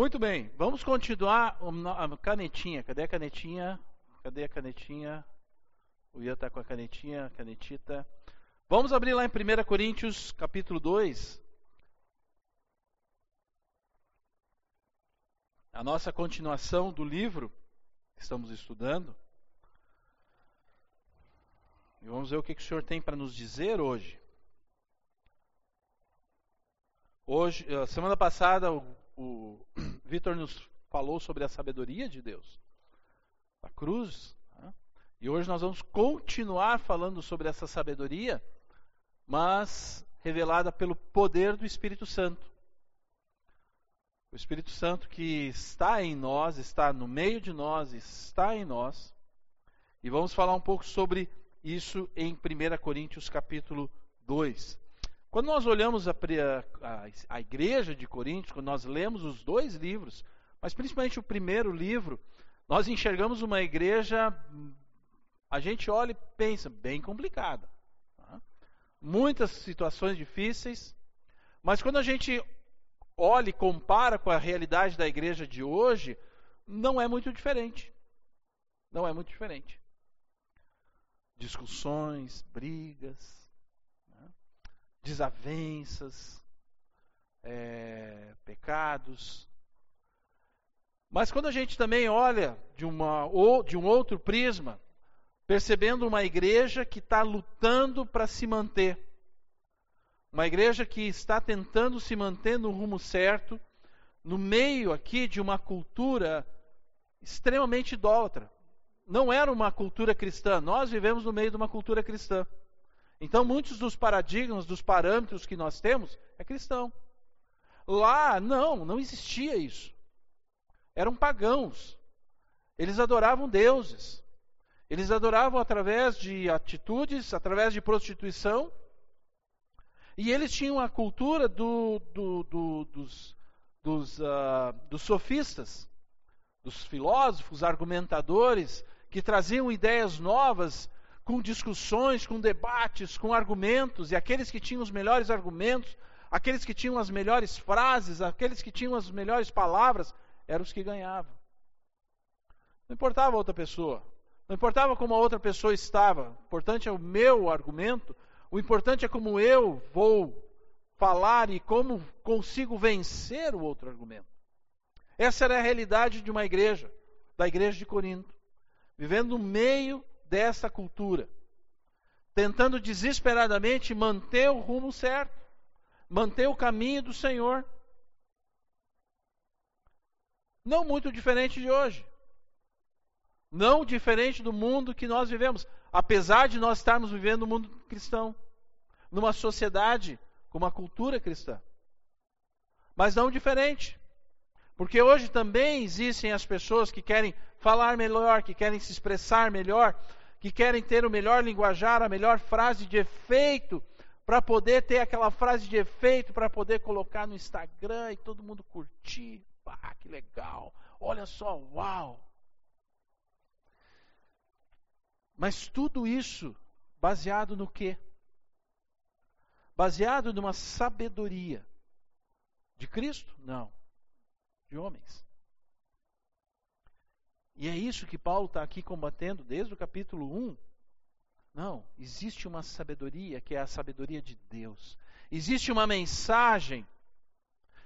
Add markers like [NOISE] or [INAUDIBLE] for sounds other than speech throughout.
Muito bem, vamos continuar a canetinha. Cadê a canetinha? Cadê a canetinha? O Ian está com a canetinha, canetita. Vamos abrir lá em 1 Coríntios, capítulo 2. A nossa continuação do livro que estamos estudando. E vamos ver o que, que o Senhor tem para nos dizer hoje. Hoje, eh, semana passada, o, o Vitor nos falou sobre a sabedoria de Deus, a cruz. Né? E hoje nós vamos continuar falando sobre essa sabedoria, mas revelada pelo poder do Espírito Santo. O Espírito Santo que está em nós, está no meio de nós, está em nós. E vamos falar um pouco sobre isso em 1 Coríntios capítulo 2. Quando nós olhamos a, a, a, igreja de Coríntios, quando nós lemos os dois livros, mas principalmente o primeiro livro, nós enxergamos uma igreja, a gente olha e pensa, bem complicada. Tá? Muitas situações difíceis, mas quando a gente olha e compara com a realidade da igreja de hoje, não é muito diferente. Não é muito diferente discussões, brigas? Desavenças, é, pecados. Mas quando a gente também olha de, uma, ou, de um outro prisma, percebendo uma igreja que está lutando para se manter, uma igreja que está tentando se manter no rumo certo, no meio aqui de uma cultura extremamente idólatra não era uma cultura cristã. Nós vivemos no meio de uma cultura cristã. Então, muitos dos paradigmas, dos parâmetros que nós temos, é cristão. Lá, não, não existia isso. Eram pagãos. Eles adoravam deuses. Eles adoravam através de atitudes, através de prostituição. E eles tinham a cultura do, do, do, dos, dos, uh, dos sofistas, dos filósofos, argumentadores, que traziam ideias novas, com discussões, com debates, com argumentos, e aqueles que tinham os melhores argumentos, aqueles que tinham as melhores frases, aqueles que tinham as melhores palavras, eram os que ganhavam. Não importava a outra pessoa, não importava como a outra pessoa estava, o importante é o meu argumento, o importante é como eu vou falar e como consigo vencer o outro argumento. Essa era a realidade de uma igreja, da igreja de Corinto vivendo no meio dessa cultura, tentando desesperadamente manter o rumo certo, manter o caminho do Senhor. Não muito diferente de hoje. Não diferente do mundo que nós vivemos, apesar de nós estarmos vivendo no mundo cristão, numa sociedade com uma cultura cristã. Mas não diferente. Porque hoje também existem as pessoas que querem falar melhor, que querem se expressar melhor, que querem ter o melhor linguajar, a melhor frase de efeito, para poder ter aquela frase de efeito, para poder colocar no Instagram e todo mundo curtir. Pá, que legal! Olha só, uau! Mas tudo isso baseado no quê? Baseado numa sabedoria de Cristo? Não de homens. E é isso que Paulo está aqui combatendo desde o capítulo 1. Não, existe uma sabedoria que é a sabedoria de Deus. Existe uma mensagem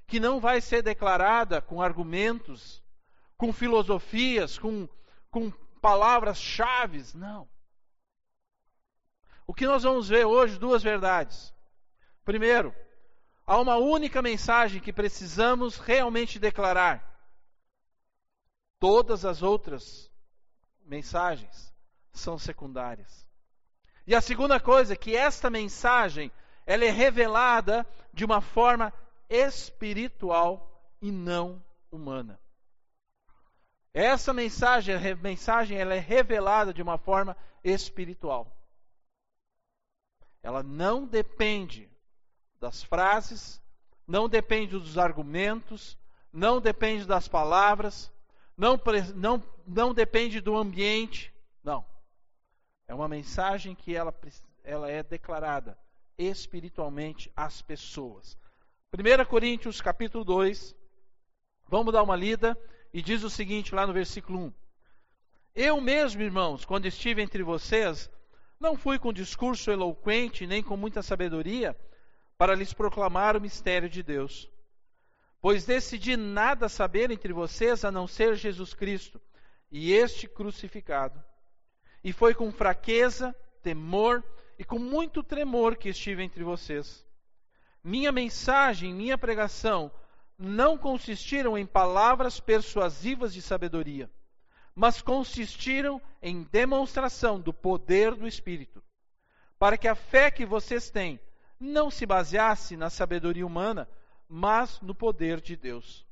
que não vai ser declarada com argumentos, com filosofias, com, com palavras-chave. Não. O que nós vamos ver hoje, duas verdades. Primeiro, Há uma única mensagem que precisamos realmente declarar. Todas as outras mensagens são secundárias. E a segunda coisa é que esta mensagem ela é revelada de uma forma espiritual e não humana. Essa mensagem, mensagem ela é revelada de uma forma espiritual. Ela não depende das frases, não depende dos argumentos, não depende das palavras, não, não, não depende do ambiente. Não. É uma mensagem que ela, ela é declarada espiritualmente às pessoas. 1 Coríntios capítulo 2, Vamos dar uma lida e diz o seguinte lá no versículo 1. Eu mesmo, irmãos, quando estive entre vocês, não fui com discurso eloquente nem com muita sabedoria para lhes proclamar o mistério de Deus. Pois decidi nada saber entre vocês a não ser Jesus Cristo e este crucificado. E foi com fraqueza, temor e com muito tremor que estive entre vocês. Minha mensagem, minha pregação não consistiram em palavras persuasivas de sabedoria, mas consistiram em demonstração do poder do Espírito, para que a fé que vocês têm não se baseasse na sabedoria humana, mas no poder de Deus.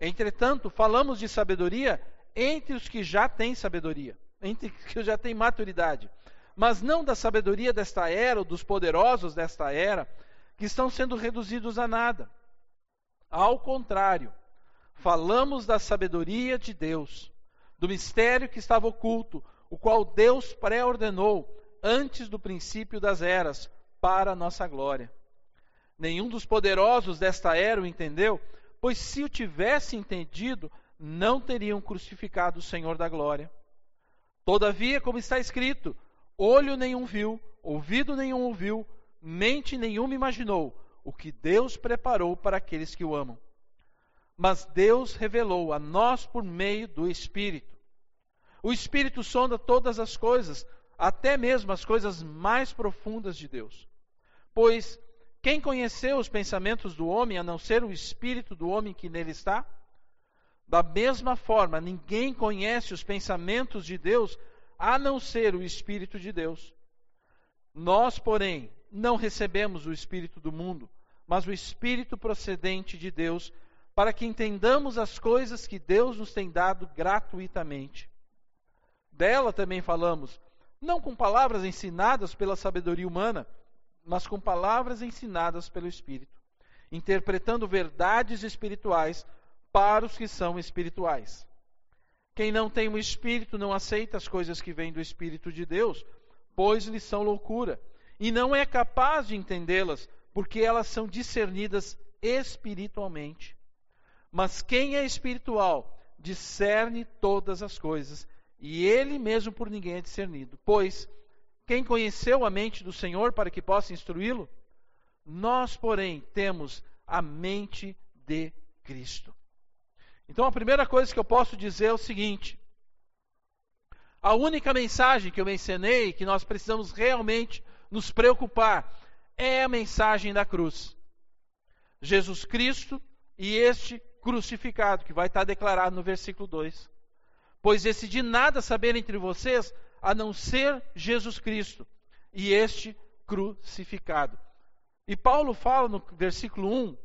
Entretanto, falamos de sabedoria entre os que já têm sabedoria, entre os que já têm maturidade, mas não da sabedoria desta era ou dos poderosos desta era, que estão sendo reduzidos a nada. Ao contrário, falamos da sabedoria de Deus, do mistério que estava oculto, o qual Deus pré-ordenou antes do princípio das eras, para a nossa glória. Nenhum dos poderosos desta era o entendeu, pois se o tivesse entendido, não teriam crucificado o Senhor da glória. Todavia, como está escrito, olho nenhum viu, ouvido nenhum ouviu, mente nenhuma imaginou o que Deus preparou para aqueles que o amam. Mas Deus revelou a nós por meio do Espírito. O Espírito sonda todas as coisas, até mesmo as coisas mais profundas de Deus. Pois quem conheceu os pensamentos do homem a não ser o Espírito do homem que nele está? Da mesma forma, ninguém conhece os pensamentos de Deus a não ser o Espírito de Deus. Nós, porém, não recebemos o Espírito do mundo, mas o Espírito procedente de Deus, para que entendamos as coisas que Deus nos tem dado gratuitamente. Dela também falamos, não com palavras ensinadas pela sabedoria humana, mas com palavras ensinadas pelo Espírito, interpretando verdades espirituais para os que são espirituais. Quem não tem o um Espírito não aceita as coisas que vêm do Espírito de Deus, pois lhes são loucura e não é capaz de entendê-las, porque elas são discernidas espiritualmente. Mas quem é espiritual discerne todas as coisas, e ele mesmo por ninguém é discernido. Pois quem conheceu a mente do Senhor para que possa instruí-lo? Nós, porém, temos a mente de Cristo. Então, a primeira coisa que eu posso dizer é o seguinte: a única mensagem que eu mencionei, que nós precisamos realmente nos preocupar é a mensagem da cruz. Jesus Cristo e este crucificado, que vai estar declarado no versículo 2. Pois decidi nada saber entre vocês a não ser Jesus Cristo e este crucificado. E Paulo fala no versículo 1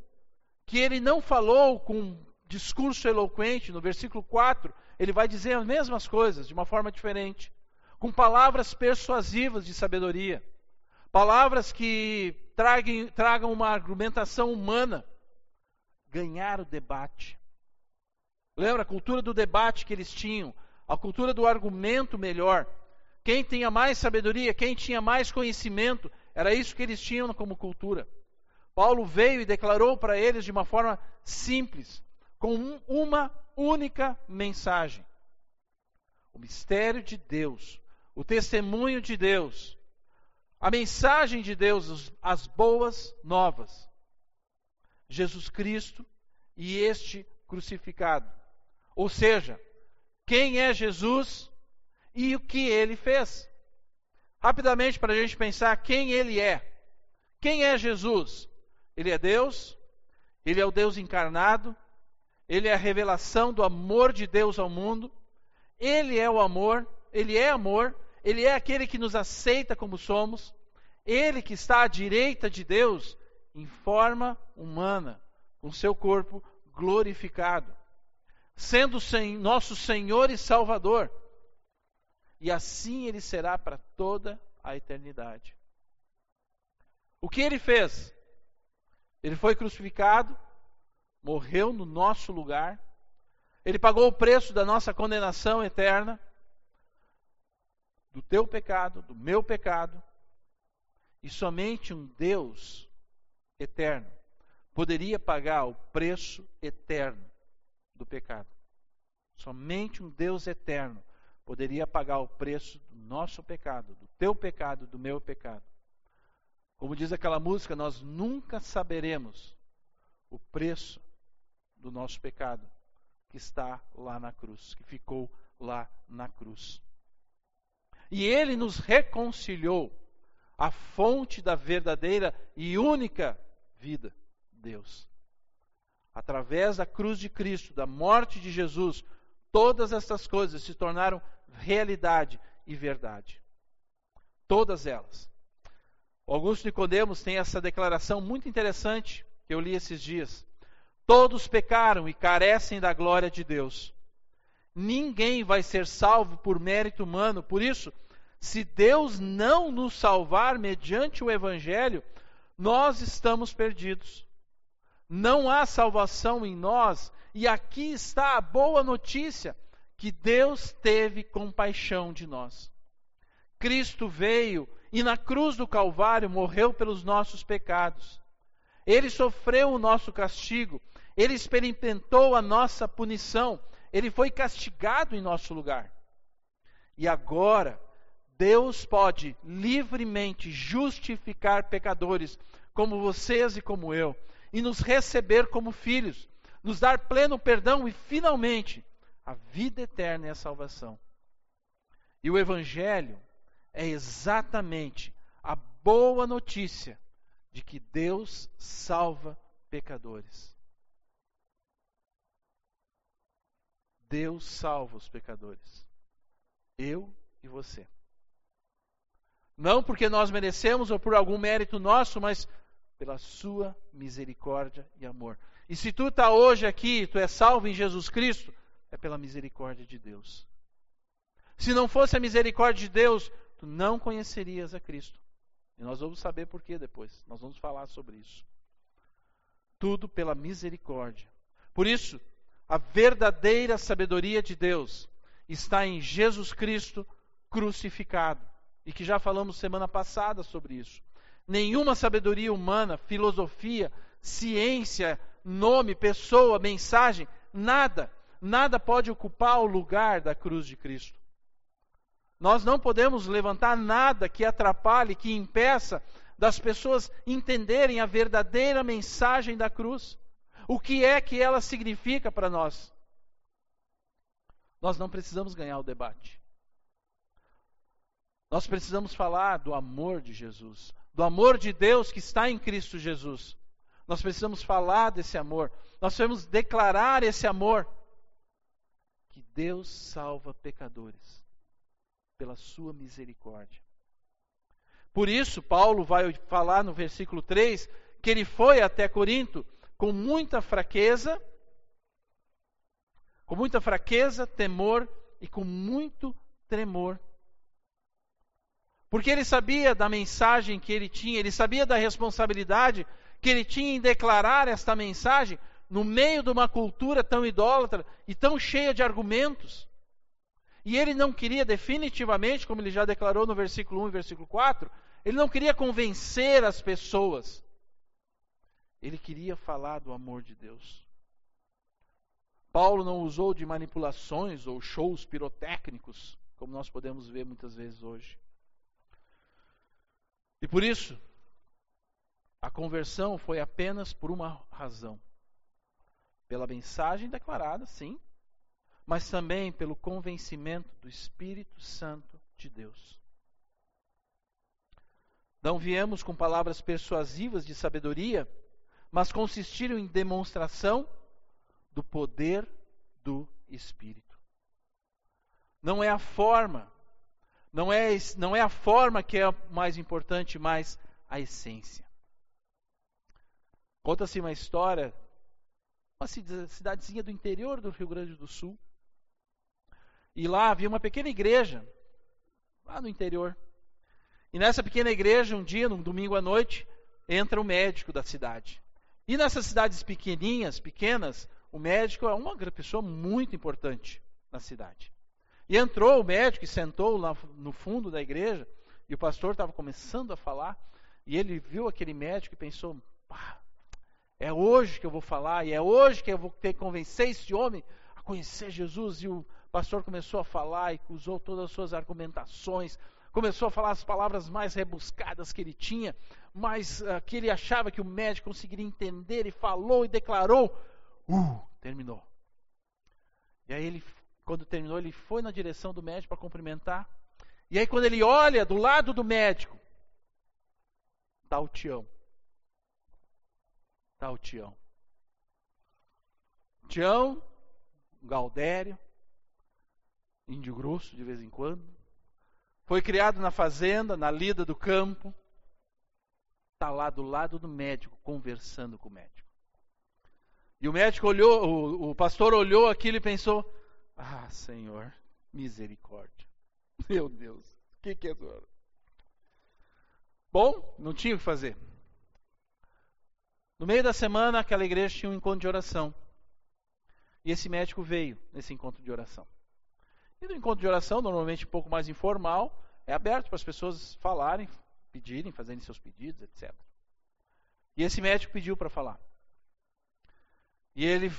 que ele não falou com discurso eloquente, no versículo 4, ele vai dizer as mesmas coisas de uma forma diferente, com palavras persuasivas de sabedoria. Palavras que traguem, tragam uma argumentação humana. Ganhar o debate. Lembra a cultura do debate que eles tinham? A cultura do argumento melhor. Quem tinha mais sabedoria, quem tinha mais conhecimento, era isso que eles tinham como cultura. Paulo veio e declarou para eles de uma forma simples, com uma única mensagem: o mistério de Deus, o testemunho de Deus, a mensagem de Deus, as boas novas. Jesus Cristo e este crucificado. Ou seja, quem é Jesus e o que ele fez. Rapidamente, para a gente pensar quem ele é. Quem é Jesus? Ele é Deus, ele é o Deus encarnado, ele é a revelação do amor de Deus ao mundo, ele é o amor, ele é amor, ele é aquele que nos aceita como somos, ele que está à direita de Deus em forma humana, com seu corpo glorificado, sendo nosso Senhor e Salvador. E assim ele será para toda a eternidade. O que ele fez? Ele foi crucificado, morreu no nosso lugar, ele pagou o preço da nossa condenação eterna do teu pecado, do meu pecado, e somente um Deus eterno poderia pagar o preço eterno pecado. Somente um Deus eterno poderia pagar o preço do nosso pecado, do teu pecado, do meu pecado. Como diz aquela música, nós nunca saberemos o preço do nosso pecado que está lá na cruz, que ficou lá na cruz. E ele nos reconciliou à fonte da verdadeira e única vida, Deus. Através da cruz de Cristo, da morte de Jesus, todas essas coisas se tornaram realidade e verdade. Todas elas. Augusto Nicodemos tem essa declaração muito interessante que eu li esses dias. Todos pecaram e carecem da glória de Deus. Ninguém vai ser salvo por mérito humano. Por isso, se Deus não nos salvar mediante o evangelho, nós estamos perdidos. Não há salvação em nós, e aqui está a boa notícia que Deus teve compaixão de nós. Cristo veio e na cruz do Calvário morreu pelos nossos pecados. Ele sofreu o nosso castigo, ele experimentou a nossa punição, ele foi castigado em nosso lugar. E agora, Deus pode livremente justificar pecadores como vocês e como eu, e nos receber como filhos, nos dar pleno perdão e, finalmente, a vida eterna e a salvação. E o Evangelho é exatamente a boa notícia de que Deus salva pecadores. Deus salva os pecadores. Eu e você. Não porque nós merecemos ou por algum mérito nosso, mas pela sua misericórdia e amor. E se tu está hoje aqui, tu é salvo em Jesus Cristo, é pela misericórdia de Deus. Se não fosse a misericórdia de Deus, tu não conhecerias a Cristo. E nós vamos saber por que depois. Nós vamos falar sobre isso. Tudo pela misericórdia. Por isso, a verdadeira sabedoria de Deus está em Jesus Cristo crucificado. E que já falamos semana passada sobre isso. Nenhuma sabedoria humana, filosofia, ciência, nome, pessoa, mensagem, nada, nada pode ocupar o lugar da cruz de Cristo. Nós não podemos levantar nada que atrapalhe, que impeça das pessoas entenderem a verdadeira mensagem da cruz. O que é que ela significa para nós? Nós não precisamos ganhar o debate. Nós precisamos falar do amor de Jesus, do amor de Deus que está em Cristo Jesus. Nós precisamos falar desse amor. Nós precisamos declarar esse amor. Que Deus salva pecadores pela sua misericórdia. Por isso, Paulo vai falar no versículo 3 que ele foi até Corinto com muita fraqueza, com muita fraqueza, temor e com muito tremor. Porque ele sabia da mensagem que ele tinha, ele sabia da responsabilidade que ele tinha em declarar esta mensagem no meio de uma cultura tão idólatra e tão cheia de argumentos. E ele não queria definitivamente, como ele já declarou no versículo 1 e versículo 4, ele não queria convencer as pessoas. Ele queria falar do amor de Deus. Paulo não usou de manipulações ou shows pirotécnicos, como nós podemos ver muitas vezes hoje. E por isso, a conversão foi apenas por uma razão: pela mensagem declarada, sim, mas também pelo convencimento do Espírito Santo de Deus. Não viemos com palavras persuasivas de sabedoria, mas consistiram em demonstração do poder do Espírito. Não é a forma, não é, não é a forma que é mais importante, mas a essência. Conta-se uma história, uma cidadezinha do interior do Rio Grande do Sul, e lá havia uma pequena igreja, lá no interior. E nessa pequena igreja, um dia, num domingo à noite, entra o médico da cidade. E nessas cidades pequenininhas, pequenas, o médico é uma pessoa muito importante na cidade. E entrou o médico e sentou lá no fundo da igreja, e o pastor estava começando a falar, e ele viu aquele médico e pensou: é hoje que eu vou falar, e é hoje que eu vou ter que convencer esse homem conhecer Jesus e o pastor começou a falar e usou todas as suas argumentações, começou a falar as palavras mais rebuscadas que ele tinha, mas uh, que ele achava que o médico conseguiria entender e falou e declarou. Uh, terminou. E aí ele, quando terminou, ele foi na direção do médico para cumprimentar. E aí quando ele olha do lado do médico, está o Tião. Está o Tião. Tião, Galdério, índio grosso de vez em quando. Foi criado na fazenda, na lida do campo. Está lá do lado do médico, conversando com o médico. E o médico olhou, o, o pastor olhou aquilo e pensou: Ah, Senhor, misericórdia. Meu Deus, o que, que é agora? Bom, não tinha o que fazer. No meio da semana, aquela igreja tinha um encontro de oração. E esse médico veio nesse encontro de oração. E no encontro de oração, normalmente um pouco mais informal, é aberto para as pessoas falarem, pedirem, fazerem seus pedidos, etc. E esse médico pediu para falar. E ele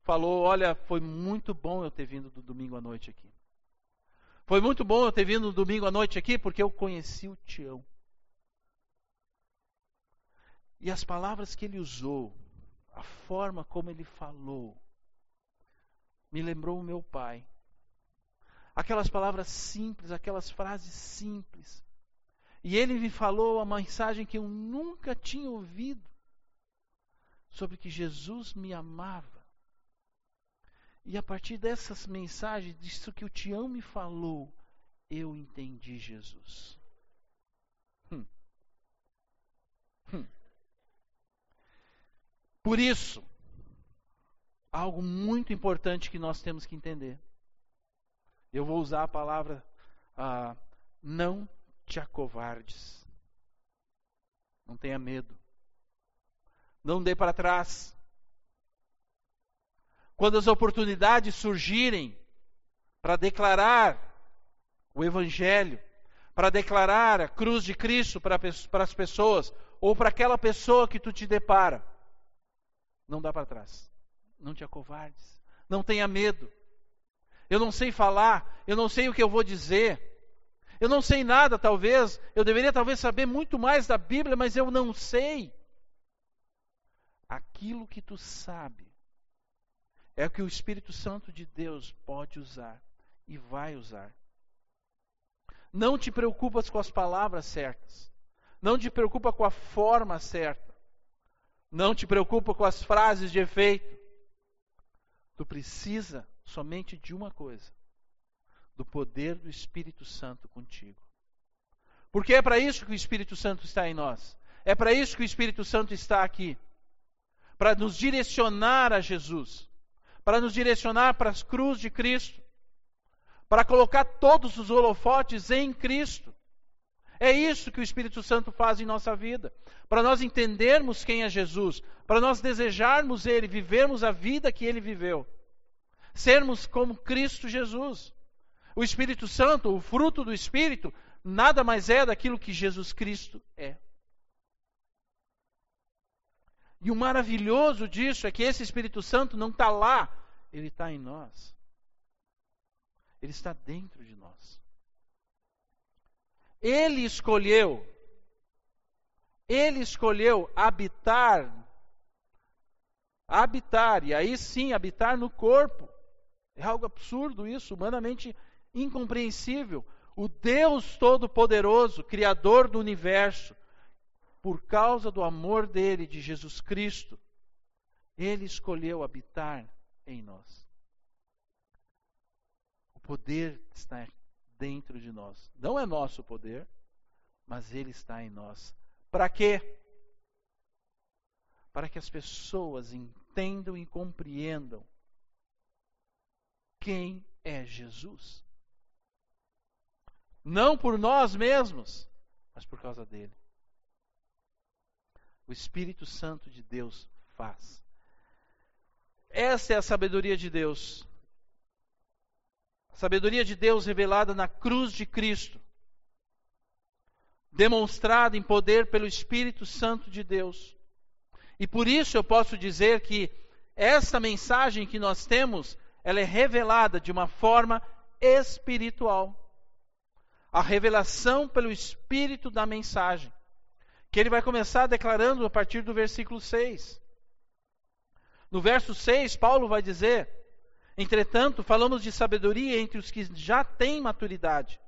falou: Olha, foi muito bom eu ter vindo do domingo à noite aqui. Foi muito bom eu ter vindo no domingo à noite aqui porque eu conheci o Tião. E as palavras que ele usou, a forma como ele falou, me lembrou o meu pai. Aquelas palavras simples, aquelas frases simples. E ele me falou a mensagem que eu nunca tinha ouvido sobre que Jesus me amava. E a partir dessas mensagens, disso que o Tião me falou, eu entendi Jesus. Hum. Hum. Por isso, algo muito importante que nós temos que entender. Eu vou usar a palavra ah, não te acovardes. Não tenha medo. Não dê para trás. Quando as oportunidades surgirem para declarar o Evangelho, para declarar a cruz de Cristo para, as pessoas, ou para aquela pessoa que tu te depara, não dá para trás. Não te acovardes. Não tenha medo. Eu não sei falar, eu não sei o que eu vou dizer. Eu não sei nada, talvez. Eu deveria talvez saber muito mais da Bíblia, mas eu não sei. Aquilo que tu sabe é o que o Espírito Santo de Deus pode usar e vai usar. Não te preocupas com as palavras certas. Não te preocupa com a forma certa. Não te preocupa com as frases de efeito. Tu precisa somente de uma coisa: do poder do Espírito Santo contigo. Porque é para isso que o Espírito Santo está em nós. É para isso que o Espírito Santo está aqui. Para nos direcionar a Jesus. Para nos direcionar para as cruzes de Cristo. Para colocar todos os holofotes em Cristo. É isso que o Espírito Santo faz em nossa vida. Para nós entendermos quem é Jesus, para nós desejarmos Ele, vivermos a vida que Ele viveu, sermos como Cristo Jesus. O Espírito Santo, o fruto do Espírito, nada mais é daquilo que Jesus Cristo é. E o maravilhoso disso é que esse Espírito Santo não está lá, ele está em nós. Ele está dentro de nós. Ele escolheu, ele escolheu habitar, habitar, e aí sim, habitar no corpo. É algo absurdo isso, humanamente incompreensível. O Deus Todo-Poderoso, Criador do universo, por causa do amor dele, de Jesus Cristo, ele escolheu habitar em nós. O poder está dentro de nós. Não é nosso poder, mas ele está em nós. Para quê? Para que as pessoas entendam e compreendam quem é Jesus. Não por nós mesmos, mas por causa dele. O Espírito Santo de Deus faz. Essa é a sabedoria de Deus. A sabedoria de Deus revelada na cruz de Cristo, demonstrada em poder pelo Espírito Santo de Deus. E por isso eu posso dizer que essa mensagem que nós temos ela é revelada de uma forma espiritual. A revelação pelo espírito da mensagem, que ele vai começar declarando a partir do versículo 6. No verso 6, Paulo vai dizer: Entretanto, falamos de sabedoria entre os que já têm maturidade,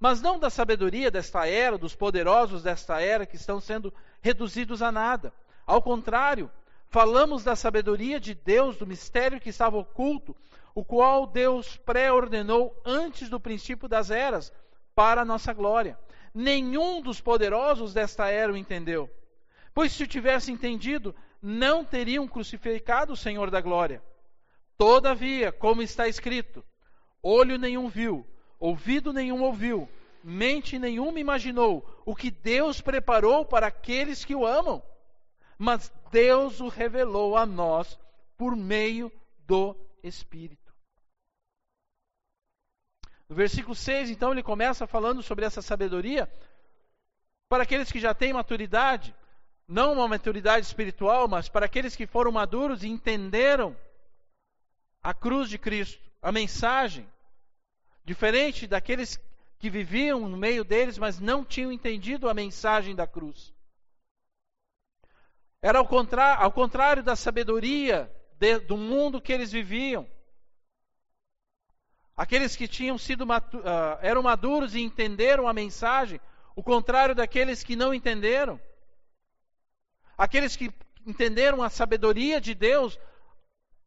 mas não da sabedoria desta era, dos poderosos desta era que estão sendo reduzidos a nada. Ao contrário, falamos da sabedoria de Deus, do mistério que estava oculto, o qual Deus pré-ordenou antes do princípio das eras, para a nossa glória. Nenhum dos poderosos desta era o entendeu. Pois se o tivesse entendido, não teriam crucificado o Senhor da glória. Todavia, como está escrito, olho nenhum viu, ouvido nenhum ouviu, mente nenhuma imaginou o que Deus preparou para aqueles que o amam. Mas Deus o revelou a nós por meio do Espírito. No versículo 6, então, ele começa falando sobre essa sabedoria para aqueles que já têm maturidade, não uma maturidade espiritual, mas para aqueles que foram maduros e entenderam a cruz de Cristo, a mensagem, diferente daqueles que viviam no meio deles, mas não tinham entendido a mensagem da cruz. Era ao contrário, ao contrário da sabedoria de, do mundo que eles viviam. Aqueles que tinham sido uh, eram maduros e entenderam a mensagem, o contrário daqueles que não entenderam. Aqueles que entenderam a sabedoria de Deus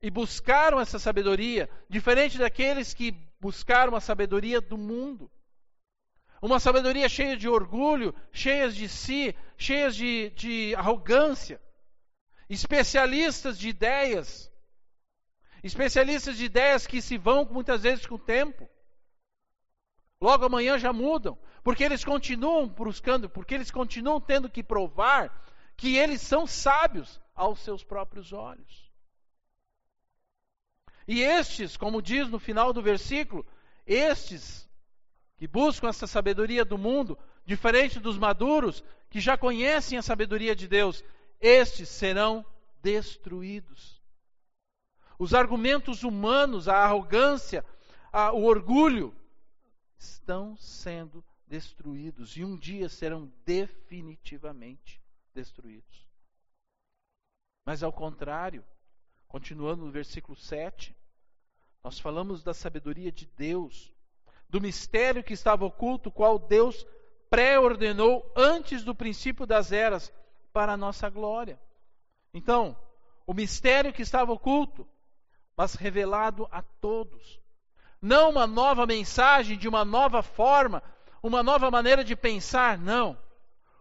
e buscaram essa sabedoria, diferente daqueles que buscaram a sabedoria do mundo. Uma sabedoria cheia de orgulho, cheia de si, cheia de, de arrogância, especialistas de ideias, Especialistas de ideias que se vão muitas vezes com o tempo. Logo amanhã já mudam, porque eles continuam buscando, porque eles continuam tendo que provar que eles são sábios aos seus próprios olhos. E estes, como diz no final do versículo, estes que buscam essa sabedoria do mundo, diferente dos maduros, que já conhecem a sabedoria de Deus, estes serão destruídos. Os argumentos humanos, a arrogância, a, o orgulho, estão sendo destruídos e um dia serão definitivamente destruídos. Mas ao contrário, continuando no versículo 7, nós falamos da sabedoria de Deus, do mistério que estava oculto, qual Deus pré-ordenou antes do princípio das eras para a nossa glória. Então, o mistério que estava oculto, mas revelado a todos. Não uma nova mensagem de uma nova forma, uma nova maneira de pensar, não.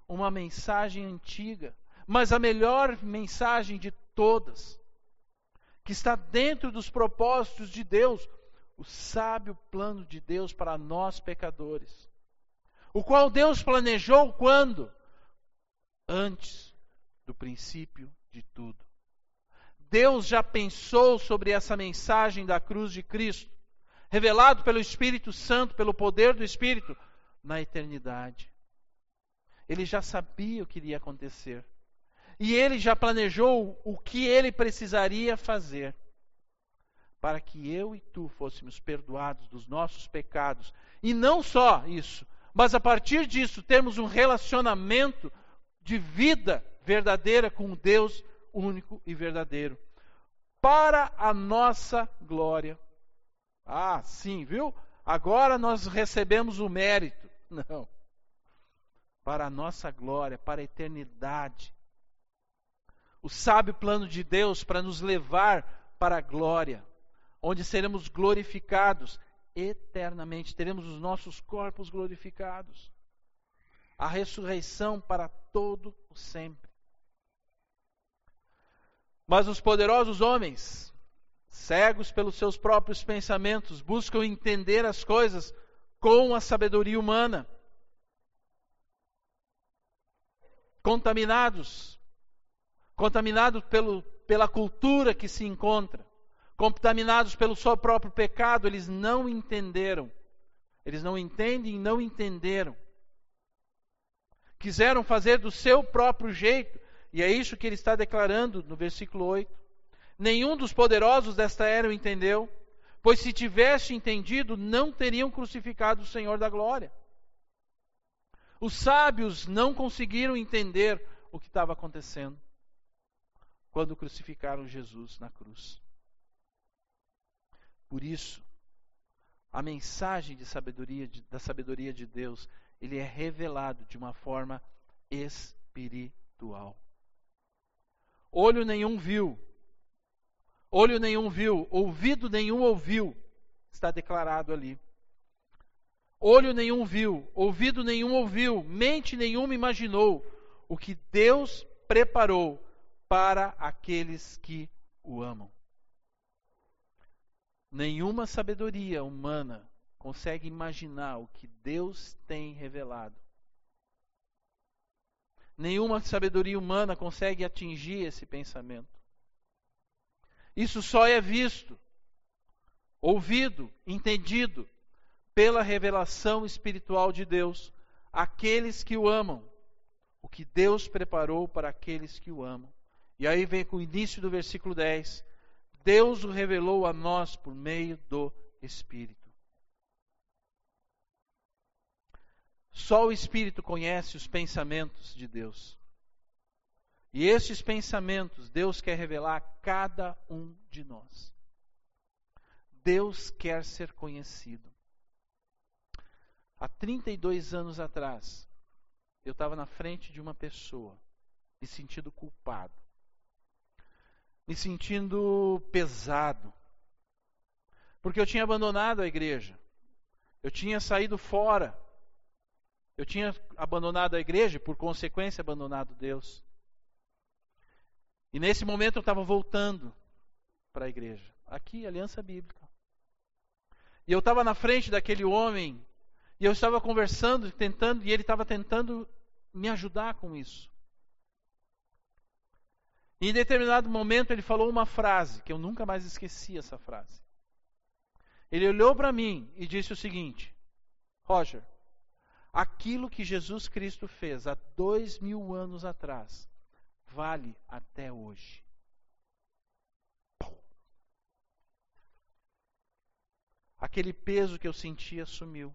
Uma mensagem antiga, mas a melhor mensagem de todas, que está dentro dos propósitos de Deus, o sábio plano de Deus para nós pecadores. O qual Deus planejou quando? Antes do princípio de tudo. Deus já pensou sobre essa mensagem da cruz de Cristo, revelado pelo Espírito Santo, pelo poder do Espírito, na eternidade. Ele já sabia o que iria acontecer. E ele já planejou o que ele precisaria fazer para que eu e tu fôssemos perdoados dos nossos pecados. E não só isso, mas a partir disso termos um relacionamento de vida verdadeira com Deus único e verdadeiro, para a nossa glória. Ah, sim, viu? Agora nós recebemos o mérito. Não. Para a nossa glória, para a eternidade. O sábio plano de Deus para nos levar para a glória, onde seremos glorificados eternamente, teremos os nossos corpos glorificados. A ressurreição para todo o sempre. Mas os poderosos homens, cegos pelos seus próprios pensamentos, buscam entender as coisas com a sabedoria humana. Contaminados, contaminados pelo, pela cultura que se encontra, contaminados pelo seu próprio pecado, eles não entenderam. Eles não entendem e não entenderam. Quiseram fazer do seu próprio jeito e é isso que ele está declarando no versículo 8. Nenhum dos poderosos desta era o entendeu, Pois se tivesse entendido, não teriam crucificado o Senhor da glória. Os sábios não conseguiram entender o que estava acontecendo quando crucificaram Jesus na cruz. Por isso, a mensagem de sabedoria de, da sabedoria de Deus, ele é revelado de uma forma espiritual. Olho nenhum viu, olho nenhum viu, ouvido nenhum ouviu, está declarado ali. Olho nenhum viu, ouvido nenhum ouviu, mente nenhuma imaginou o que Deus preparou para aqueles que o amam. Nenhuma sabedoria humana consegue imaginar o que Deus tem revelado. Nenhuma sabedoria humana consegue atingir esse pensamento. Isso só é visto, ouvido, entendido pela revelação espiritual de Deus, aqueles que o amam, o que Deus preparou para aqueles que o amam. E aí vem com o início do versículo 10 Deus o revelou a nós por meio do Espírito. Só o Espírito conhece os pensamentos de Deus. E estes pensamentos Deus quer revelar a cada um de nós. Deus quer ser conhecido. Há 32 anos atrás, eu estava na frente de uma pessoa me sentindo culpado me sentindo pesado. Porque eu tinha abandonado a igreja. Eu tinha saído fora. Eu tinha abandonado a igreja e, por consequência, abandonado Deus. E nesse momento eu estava voltando para a igreja. Aqui, Aliança Bíblica. E eu estava na frente daquele homem. E eu estava conversando, tentando, e ele estava tentando me ajudar com isso. Em determinado momento ele falou uma frase, que eu nunca mais esqueci essa frase. Ele olhou para mim e disse o seguinte: Roger, aquilo que Jesus Cristo fez há dois mil anos atrás vale até hoje. Aquele peso que eu sentia sumiu.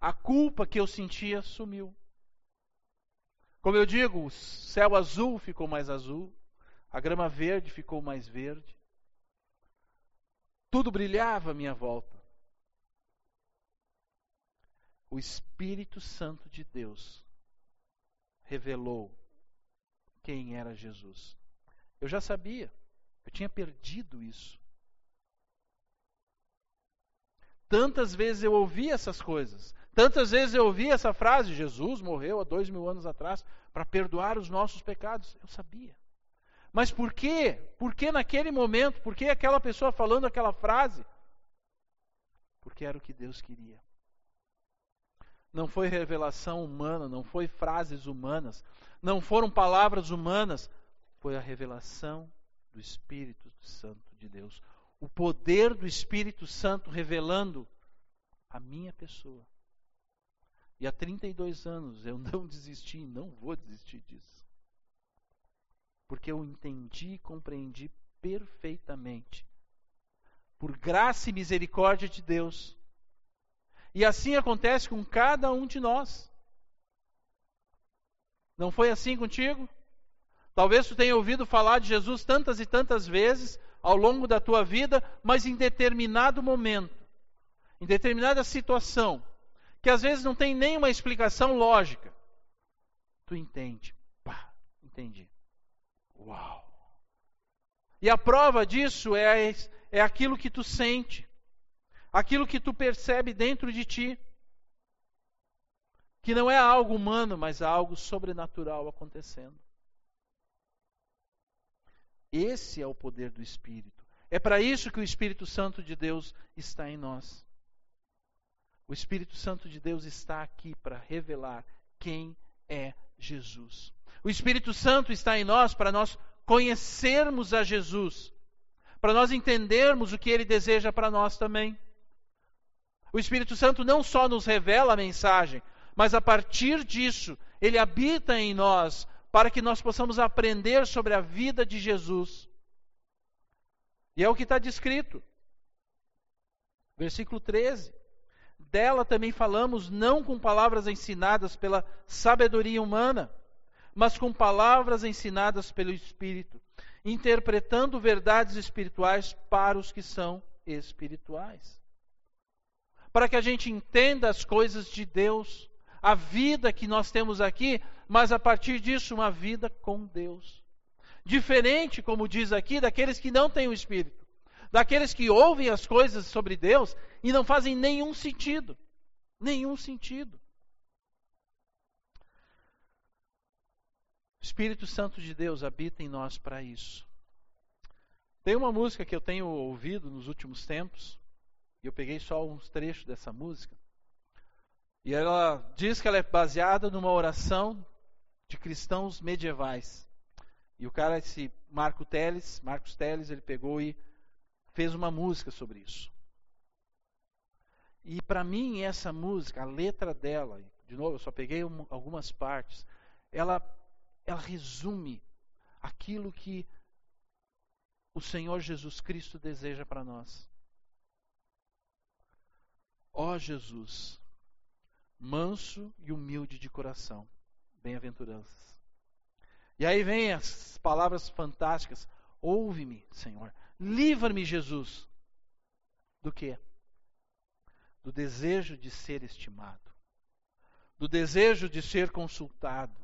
A culpa que eu sentia sumiu. Como eu digo, o céu azul ficou mais azul, a grama verde ficou mais verde. Tudo brilhava à minha volta. O Espírito Santo de Deus revelou quem era Jesus. Eu já sabia, eu tinha perdido isso. Tantas vezes eu ouvi essas coisas, Tantas vezes eu ouvi essa frase: Jesus morreu há dois mil anos atrás para perdoar os nossos pecados. Eu sabia. Mas por quê? Por que naquele momento? Por que aquela pessoa falando aquela frase? Porque era o que Deus queria. Não foi revelação humana, não foi frases humanas, não foram palavras humanas, foi a revelação do Espírito Santo de Deus. O poder do Espírito Santo revelando a minha pessoa. E há 32 anos eu não desisti e não vou desistir disso. Porque eu entendi e compreendi perfeitamente. Por graça e misericórdia de Deus. E assim acontece com cada um de nós. Não foi assim contigo? Talvez tu tenha ouvido falar de Jesus tantas e tantas vezes ao longo da tua vida, mas em determinado momento, em determinada situação, que às vezes não tem nenhuma explicação lógica. Tu entende. Pá, entendi. Uau! E a prova disso é, é aquilo que tu sente, aquilo que tu percebe dentro de ti, que não é algo humano, mas algo sobrenatural acontecendo. Esse é o poder do Espírito. É para isso que o Espírito Santo de Deus está em nós. O Espírito Santo de Deus está aqui para revelar quem é Jesus. O Espírito Santo está em nós para nós conhecermos a Jesus, para nós entendermos o que ele deseja para nós também. O Espírito Santo não só nos revela a mensagem, mas a partir disso, ele habita em nós para que nós possamos aprender sobre a vida de Jesus. E é o que está descrito. Versículo 13. Dela também falamos não com palavras ensinadas pela sabedoria humana, mas com palavras ensinadas pelo Espírito, interpretando verdades espirituais para os que são espirituais. Para que a gente entenda as coisas de Deus, a vida que nós temos aqui, mas a partir disso, uma vida com Deus. Diferente, como diz aqui, daqueles que não têm o Espírito daqueles que ouvem as coisas sobre Deus e não fazem nenhum sentido. Nenhum sentido. O Espírito Santo de Deus habita em nós para isso. Tem uma música que eu tenho ouvido nos últimos tempos, e eu peguei só uns trechos dessa música. E ela diz que ela é baseada numa oração de cristãos medievais. E o cara, esse Marco Teles, Marcos Teles, ele pegou e fez uma música sobre isso. E para mim essa música, a letra dela, de novo, eu só peguei um, algumas partes, ela ela resume aquilo que o Senhor Jesus Cristo deseja para nós. Ó Jesus, manso e humilde de coração, bem-aventuranças. E aí vem as palavras fantásticas: ouve-me, Senhor, Livra-me, Jesus. Do que? Do desejo de ser estimado, do desejo de ser consultado,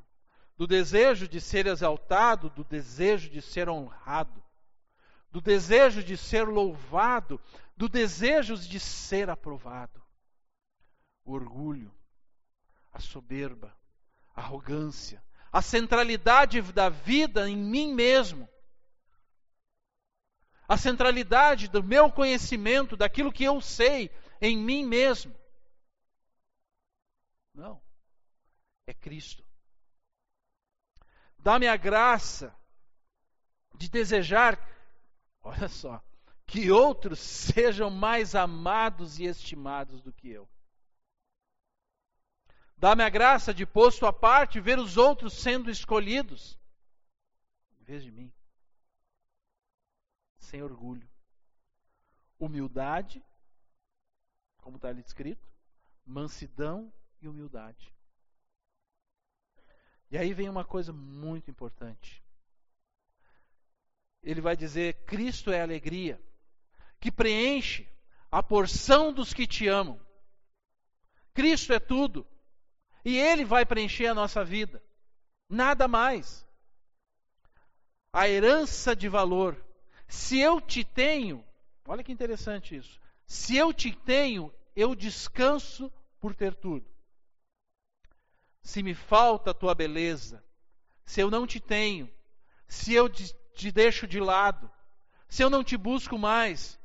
do desejo de ser exaltado, do desejo de ser honrado, do desejo de ser louvado, do desejo de ser aprovado. O orgulho, a soberba, a arrogância, a centralidade da vida em mim mesmo, a centralidade do meu conhecimento, daquilo que eu sei em mim mesmo. Não. É Cristo. Dá-me a graça de desejar, olha só, que outros [LAUGHS] sejam mais amados e estimados do que eu. Dá-me a graça de, posto à parte, ver os outros sendo escolhidos, em vez de mim sem orgulho. Humildade, como está ali escrito, mansidão e humildade. E aí vem uma coisa muito importante. Ele vai dizer: Cristo é alegria, que preenche a porção dos que te amam. Cristo é tudo. E Ele vai preencher a nossa vida. Nada mais. A herança de valor se eu te tenho, olha que interessante isso. Se eu te tenho, eu descanso por ter tudo. Se me falta a tua beleza, se eu não te tenho, se eu te deixo de lado, se eu não te busco mais,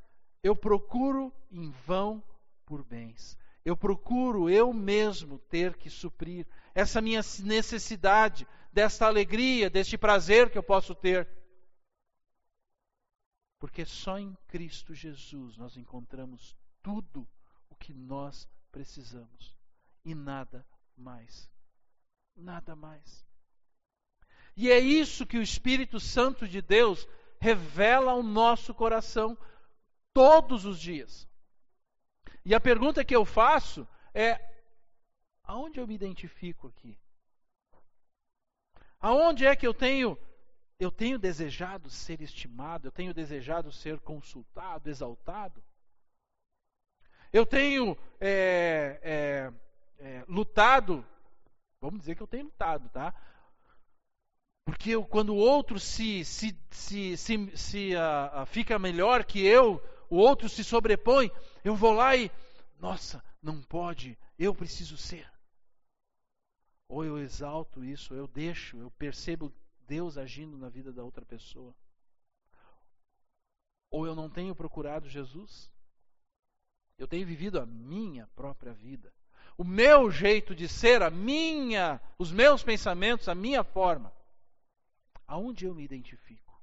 eu procuro em vão por bens. Eu procuro eu mesmo ter que suprir essa minha necessidade, desta alegria, deste prazer que eu posso ter. Porque só em Cristo Jesus nós encontramos tudo o que nós precisamos e nada mais. Nada mais. E é isso que o Espírito Santo de Deus revela ao nosso coração todos os dias. E a pergunta que eu faço é: aonde eu me identifico aqui? Aonde é que eu tenho eu tenho desejado ser estimado, eu tenho desejado ser consultado, exaltado. Eu tenho é, é, é, lutado, vamos dizer que eu tenho lutado, tá? Porque eu, quando o outro se, se, se, se, se uh, fica melhor que eu, o outro se sobrepõe, eu vou lá e, nossa, não pode, eu preciso ser. Ou eu exalto isso, eu deixo, eu percebo Deus agindo na vida da outra pessoa? Ou eu não tenho procurado Jesus? Eu tenho vivido a minha própria vida. O meu jeito de ser, a minha, os meus pensamentos, a minha forma. Aonde eu me identifico?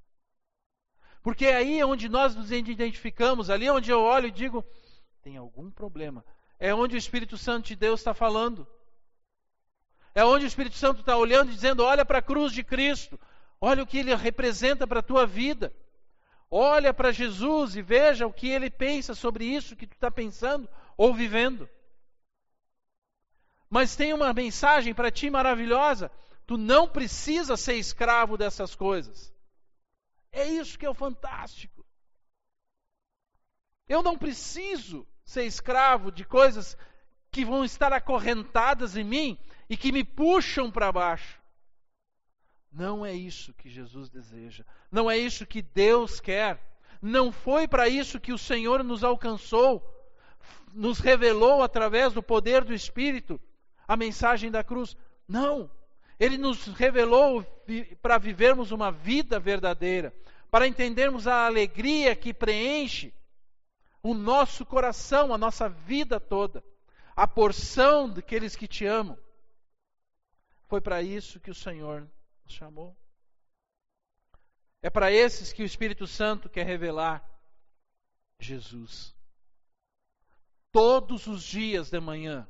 Porque é aí onde nós nos identificamos, ali onde eu olho e digo, tem algum problema. É onde o Espírito Santo de Deus está falando. É onde o Espírito Santo está olhando e dizendo: olha para a cruz de Cristo, olha o que ele representa para a tua vida, Olha para Jesus e veja o que ele pensa sobre isso que tu está pensando ou vivendo. Mas tem uma mensagem para ti maravilhosa. Tu não precisa ser escravo dessas coisas. É isso que é o fantástico. Eu não preciso ser escravo de coisas que vão estar acorrentadas em mim e que me puxam para baixo. Não é isso que Jesus deseja. Não é isso que Deus quer. Não foi para isso que o Senhor nos alcançou, nos revelou através do poder do Espírito a mensagem da cruz. Não. Ele nos revelou para vivermos uma vida verdadeira, para entendermos a alegria que preenche o nosso coração, a nossa vida toda, a porção daqueles que te amam. Foi para isso que o Senhor nos chamou. É para esses que o Espírito Santo quer revelar Jesus. Todos os dias de manhã,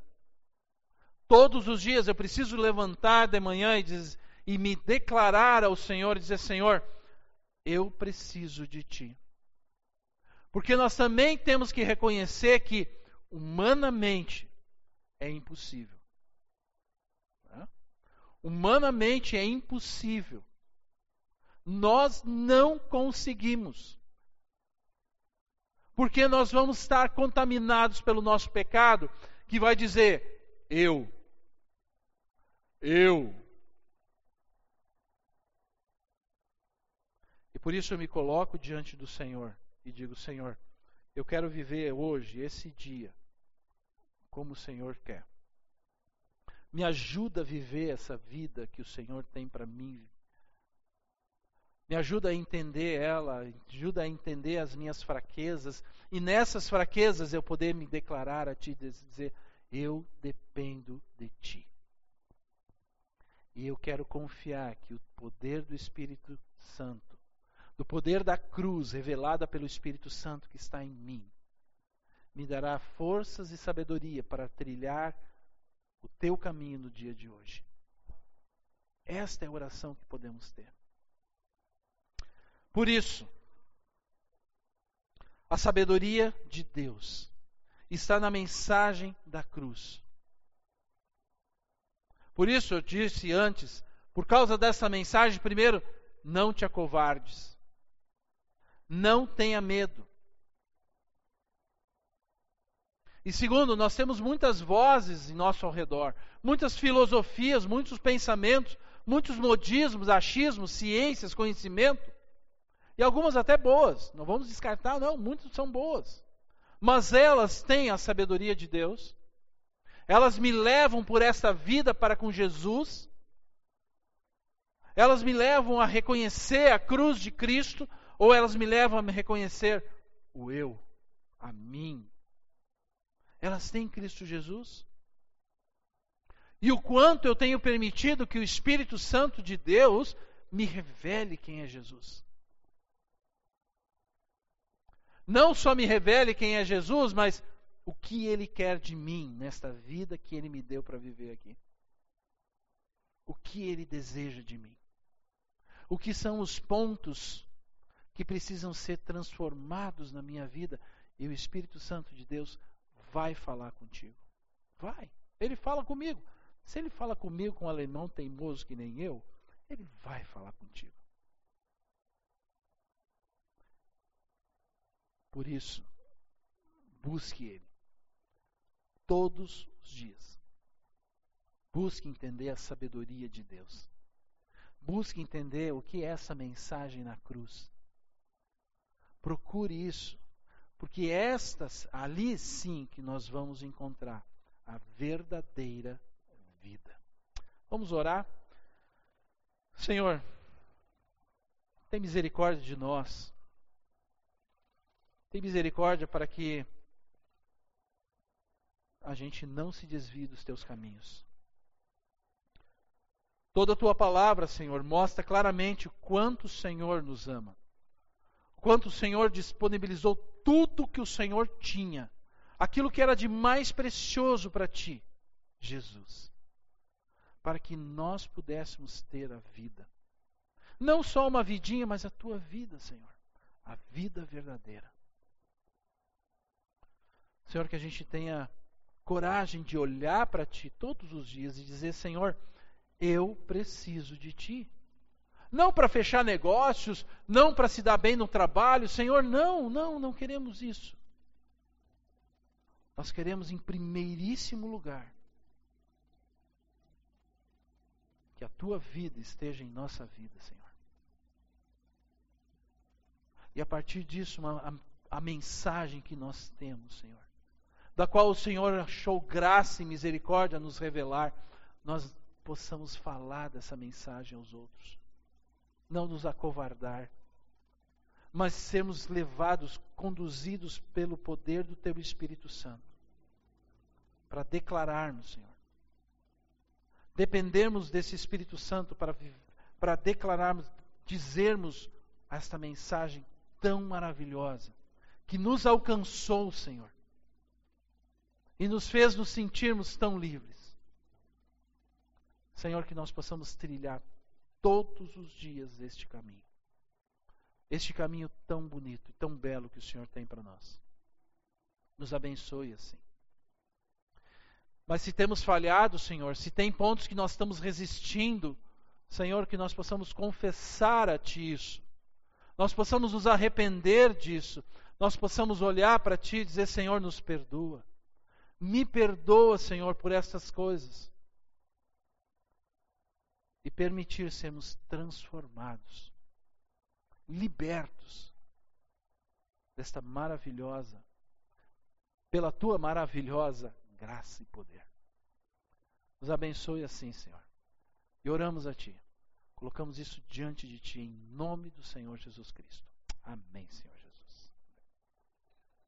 todos os dias eu preciso levantar de manhã e, diz, e me declarar ao Senhor e dizer: Senhor, eu preciso de Ti. Porque nós também temos que reconhecer que, humanamente, é impossível. Humanamente é impossível. Nós não conseguimos. Porque nós vamos estar contaminados pelo nosso pecado, que vai dizer: eu, eu. E por isso eu me coloco diante do Senhor e digo: Senhor, eu quero viver hoje, esse dia, como o Senhor quer. Me ajuda a viver essa vida que o Senhor tem para mim. Me ajuda a entender ela, ajuda a entender as minhas fraquezas e nessas fraquezas eu poder me declarar a ti dizer: eu dependo de ti. E eu quero confiar que o poder do Espírito Santo, do poder da cruz revelada pelo Espírito Santo que está em mim, me dará forças e sabedoria para trilhar o teu caminho no dia de hoje. Esta é a oração que podemos ter. Por isso, a sabedoria de Deus está na mensagem da cruz. Por isso eu disse antes, por causa dessa mensagem, primeiro, não te acovardes. Não tenha medo. E segundo, nós temos muitas vozes em nosso redor, muitas filosofias, muitos pensamentos, muitos modismos, achismos, ciências, conhecimento, e algumas até boas, não vamos descartar, não, muitas são boas. Mas elas têm a sabedoria de Deus, elas me levam por esta vida para com Jesus, elas me levam a reconhecer a cruz de Cristo, ou elas me levam a reconhecer o eu, a mim, elas têm Cristo Jesus. E o quanto eu tenho permitido que o Espírito Santo de Deus me revele quem é Jesus. Não só me revele quem é Jesus, mas o que ele quer de mim nesta vida que ele me deu para viver aqui. O que ele deseja de mim. O que são os pontos que precisam ser transformados na minha vida e o Espírito Santo de Deus vai falar contigo. Vai. Ele fala comigo. Se ele fala comigo com um alemão teimoso que nem eu, ele vai falar contigo. Por isso, busque ele todos os dias. Busque entender a sabedoria de Deus. Busque entender o que é essa mensagem na cruz. Procure isso. Porque estas, ali sim que nós vamos encontrar a verdadeira vida. Vamos orar? Senhor, tem misericórdia de nós. Tem misericórdia para que a gente não se desvie dos teus caminhos. Toda a tua palavra, Senhor, mostra claramente o quanto o Senhor nos ama. Quanto o Senhor disponibilizou tudo que o Senhor tinha, aquilo que era de mais precioso para ti, Jesus, para que nós pudéssemos ter a vida. Não só uma vidinha, mas a tua vida, Senhor. a vida verdadeira. Senhor, que a gente tenha coragem de olhar para Ti todos os dias e dizer: Senhor, eu preciso de Ti. Não para fechar negócios, não para se dar bem no trabalho, Senhor, não, não, não queremos isso. Nós queremos, em primeiríssimo lugar, que a tua vida esteja em nossa vida, Senhor. E a partir disso, uma, a, a mensagem que nós temos, Senhor, da qual o Senhor achou graça e misericórdia a nos revelar, nós possamos falar dessa mensagem aos outros. Não nos acovardar, mas sermos levados, conduzidos pelo poder do Teu Espírito Santo, para declararmos, Senhor. Dependermos desse Espírito Santo para, para declararmos, dizermos esta mensagem tão maravilhosa, que nos alcançou, Senhor e nos fez nos sentirmos tão livres. Senhor, que nós possamos trilhar todos os dias este caminho. Este caminho tão bonito e tão belo que o Senhor tem para nós. Nos abençoe assim. Mas se temos falhado, Senhor, se tem pontos que nós estamos resistindo, Senhor, que nós possamos confessar a Ti isso. Nós possamos nos arrepender disso. Nós possamos olhar para Ti e dizer: Senhor, nos perdoa. Me perdoa, Senhor, por estas coisas. E permitir sermos transformados, libertos desta maravilhosa, pela tua maravilhosa graça e poder. Nos abençoe assim, Senhor. E oramos a Ti. Colocamos isso diante de Ti, em nome do Senhor Jesus Cristo. Amém, Senhor.